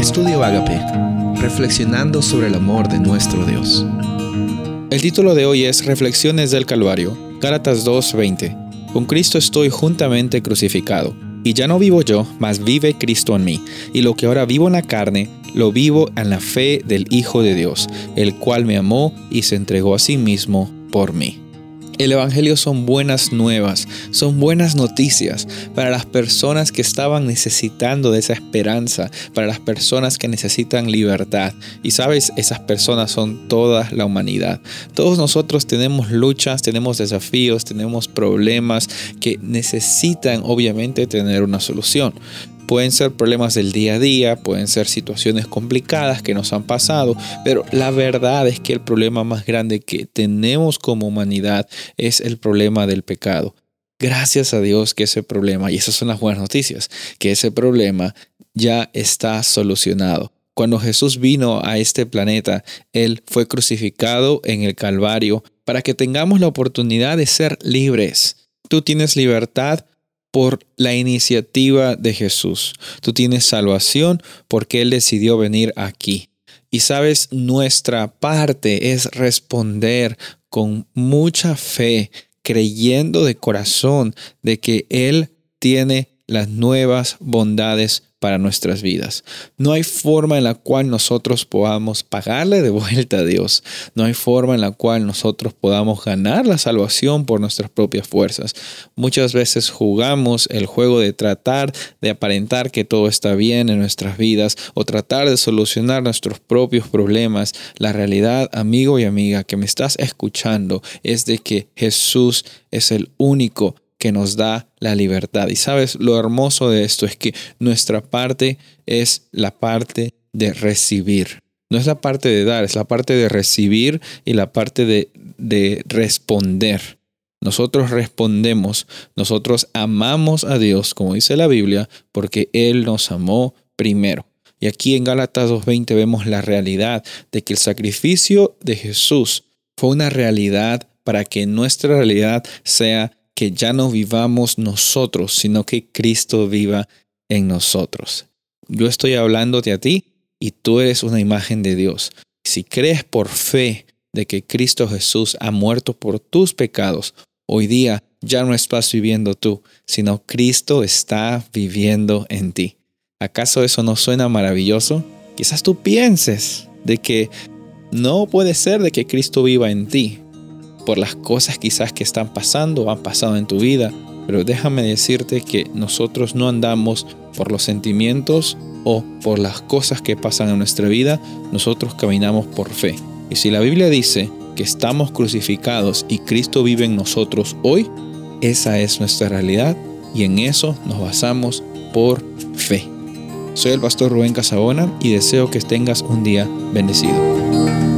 Estudio Agape, reflexionando sobre el amor de nuestro Dios. El título de hoy es Reflexiones del Calvario, Gálatas 2:20. Con Cristo estoy juntamente crucificado, y ya no vivo yo, mas vive Cristo en mí, y lo que ahora vivo en la carne, lo vivo en la fe del Hijo de Dios, el cual me amó y se entregó a sí mismo por mí. El Evangelio son buenas nuevas, son buenas noticias para las personas que estaban necesitando de esa esperanza, para las personas que necesitan libertad. Y sabes, esas personas son toda la humanidad. Todos nosotros tenemos luchas, tenemos desafíos, tenemos problemas que necesitan obviamente tener una solución. Pueden ser problemas del día a día, pueden ser situaciones complicadas que nos han pasado, pero la verdad es que el problema más grande que tenemos como humanidad es el problema del pecado. Gracias a Dios que ese problema, y esas son las buenas noticias, que ese problema ya está solucionado. Cuando Jesús vino a este planeta, Él fue crucificado en el Calvario para que tengamos la oportunidad de ser libres. Tú tienes libertad por la iniciativa de Jesús. Tú tienes salvación porque Él decidió venir aquí. Y sabes, nuestra parte es responder con mucha fe, creyendo de corazón de que Él tiene las nuevas bondades para nuestras vidas. No hay forma en la cual nosotros podamos pagarle de vuelta a Dios. No hay forma en la cual nosotros podamos ganar la salvación por nuestras propias fuerzas. Muchas veces jugamos el juego de tratar de aparentar que todo está bien en nuestras vidas o tratar de solucionar nuestros propios problemas. La realidad, amigo y amiga, que me estás escuchando es de que Jesús es el único que nos da la libertad. Y sabes, lo hermoso de esto es que nuestra parte es la parte de recibir. No es la parte de dar, es la parte de recibir y la parte de, de responder. Nosotros respondemos, nosotros amamos a Dios, como dice la Biblia, porque Él nos amó primero. Y aquí en Gálatas 2.20 vemos la realidad de que el sacrificio de Jesús fue una realidad para que nuestra realidad sea que ya no vivamos nosotros, sino que Cristo viva en nosotros. Yo estoy hablándote a ti y tú eres una imagen de Dios. Si crees por fe de que Cristo Jesús ha muerto por tus pecados, hoy día ya no estás viviendo tú, sino Cristo está viviendo en ti. ¿Acaso eso no suena maravilloso? Quizás tú pienses de que no puede ser de que Cristo viva en ti, por las cosas quizás que están pasando han pasado en tu vida, pero déjame decirte que nosotros no andamos por los sentimientos o por las cosas que pasan en nuestra vida, nosotros caminamos por fe. Y si la Biblia dice que estamos crucificados y Cristo vive en nosotros hoy, esa es nuestra realidad y en eso nos basamos por fe. Soy el pastor Rubén Casabona y deseo que tengas un día bendecido.